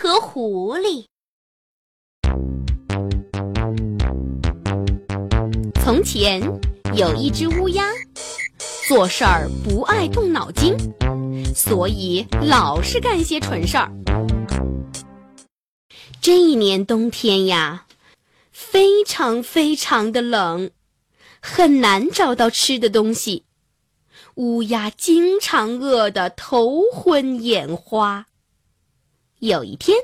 和狐狸。从前有一只乌鸦，做事儿不爱动脑筋，所以老是干些蠢事儿。这一年冬天呀，非常非常的冷，很难找到吃的东西。乌鸦经常饿得头昏眼花。有一天，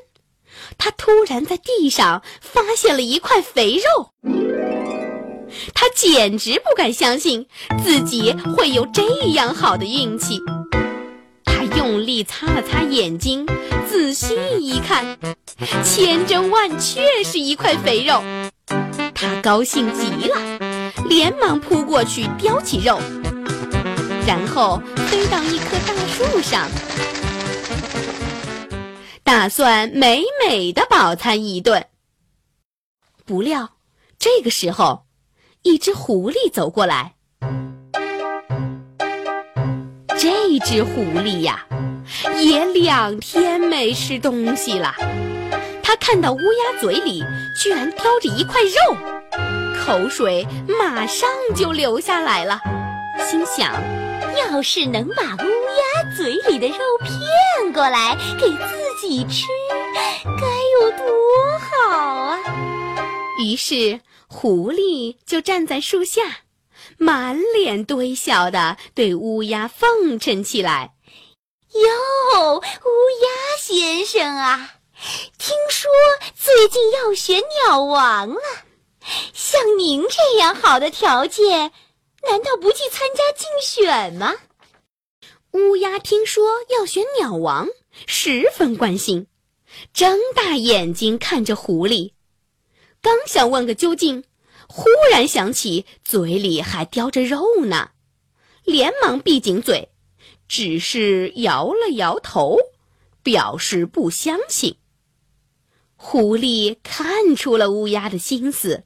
他突然在地上发现了一块肥肉，他简直不敢相信自己会有这样好的运气。他用力擦了擦眼睛，仔细一看，千真万确是一块肥肉。他高兴极了，连忙扑过去叼起肉。然后飞到一棵大树上，打算美美的饱餐一顿。不料，这个时候，一只狐狸走过来。这只狐狸呀，也两天没吃东西了。它看到乌鸦嘴里居然叼着一块肉，口水马上就流下来了，心想。要是能把乌鸦嘴里的肉片过来给自己吃，该有多好啊！于是狐狸就站在树下，满脸堆笑的对乌鸦奉承起来：“哟，乌鸦先生啊，听说最近要选鸟王了，像您这样好的条件。”难道不去参加竞选吗？乌鸦听说要选鸟王，十分关心，睁大眼睛看着狐狸，刚想问个究竟，忽然想起嘴里还叼着肉呢，连忙闭紧嘴，只是摇了摇头，表示不相信。狐狸看出了乌鸦的心思，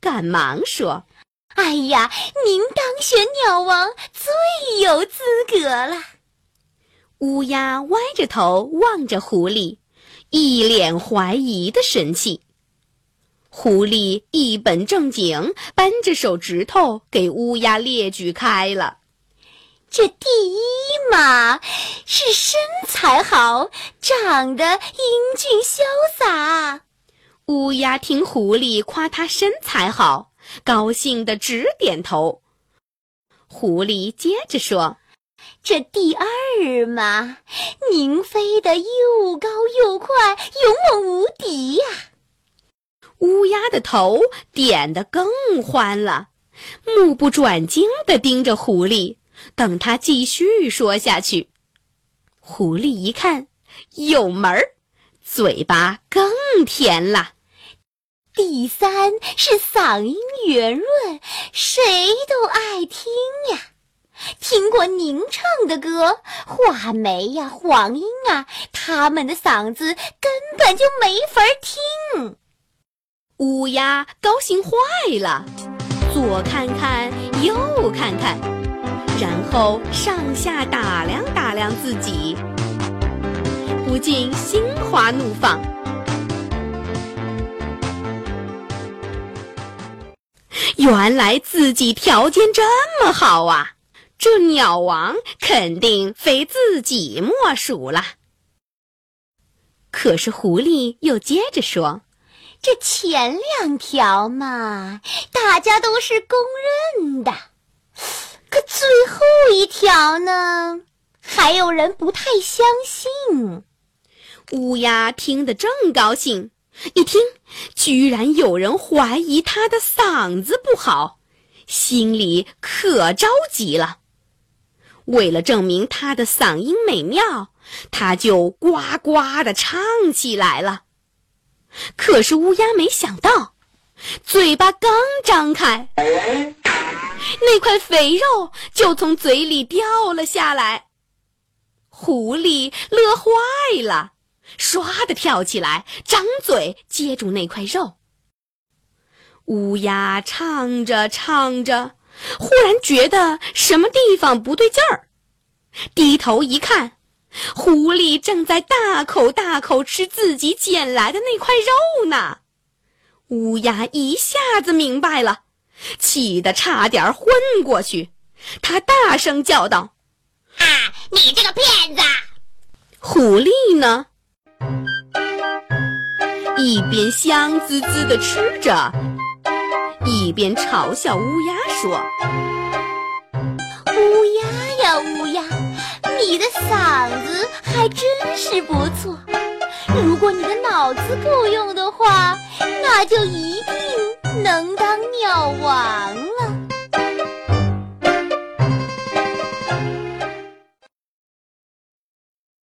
赶忙说。哎呀，您当选鸟王最有资格了。乌鸦歪着头望着狐狸，一脸怀疑的神气。狐狸一本正经，扳着手指头给乌鸦列举开了。这第一嘛，是身材好，长得英俊潇洒。乌鸦听狐狸夸它身材好。高兴的直点头。狐狸接着说：“这第二嘛，您飞得又高又快，勇猛无敌呀！”乌鸦的头点得更欢了，目不转睛地盯着狐狸，等他继续说下去。狐狸一看有门儿，嘴巴更甜了。第三是嗓音圆润，谁都爱听呀。听过您唱的歌，画眉呀、黄莺啊，他们的嗓子根本就没法听。乌鸦高兴坏了，左看看，右看看，然后上下打量打量自己，不禁心花怒放。原来自己条件这么好啊！这鸟王肯定非自己莫属了。可是狐狸又接着说：“这前两条嘛，大家都是公认的，可最后一条呢，还有人不太相信。”乌鸦听得正高兴。一听，居然有人怀疑他的嗓子不好，心里可着急了。为了证明他的嗓音美妙，他就呱呱地唱起来了。可是乌鸦没想到，嘴巴刚张开，那块肥肉就从嘴里掉了下来。狐狸乐坏了。唰的跳起来，张嘴接住那块肉。乌鸦唱着唱着，忽然觉得什么地方不对劲儿，低头一看，狐狸正在大口大口吃自己捡来的那块肉呢。乌鸦一下子明白了，气得差点昏过去。他大声叫道：“啊，你这个骗子！”狐狸呢，一边香滋滋的吃着，一边嘲笑乌鸦说：“乌鸦呀，乌鸦，你的嗓子还真是不错。如果你的脑子够用的话，那就一定能当鸟王。”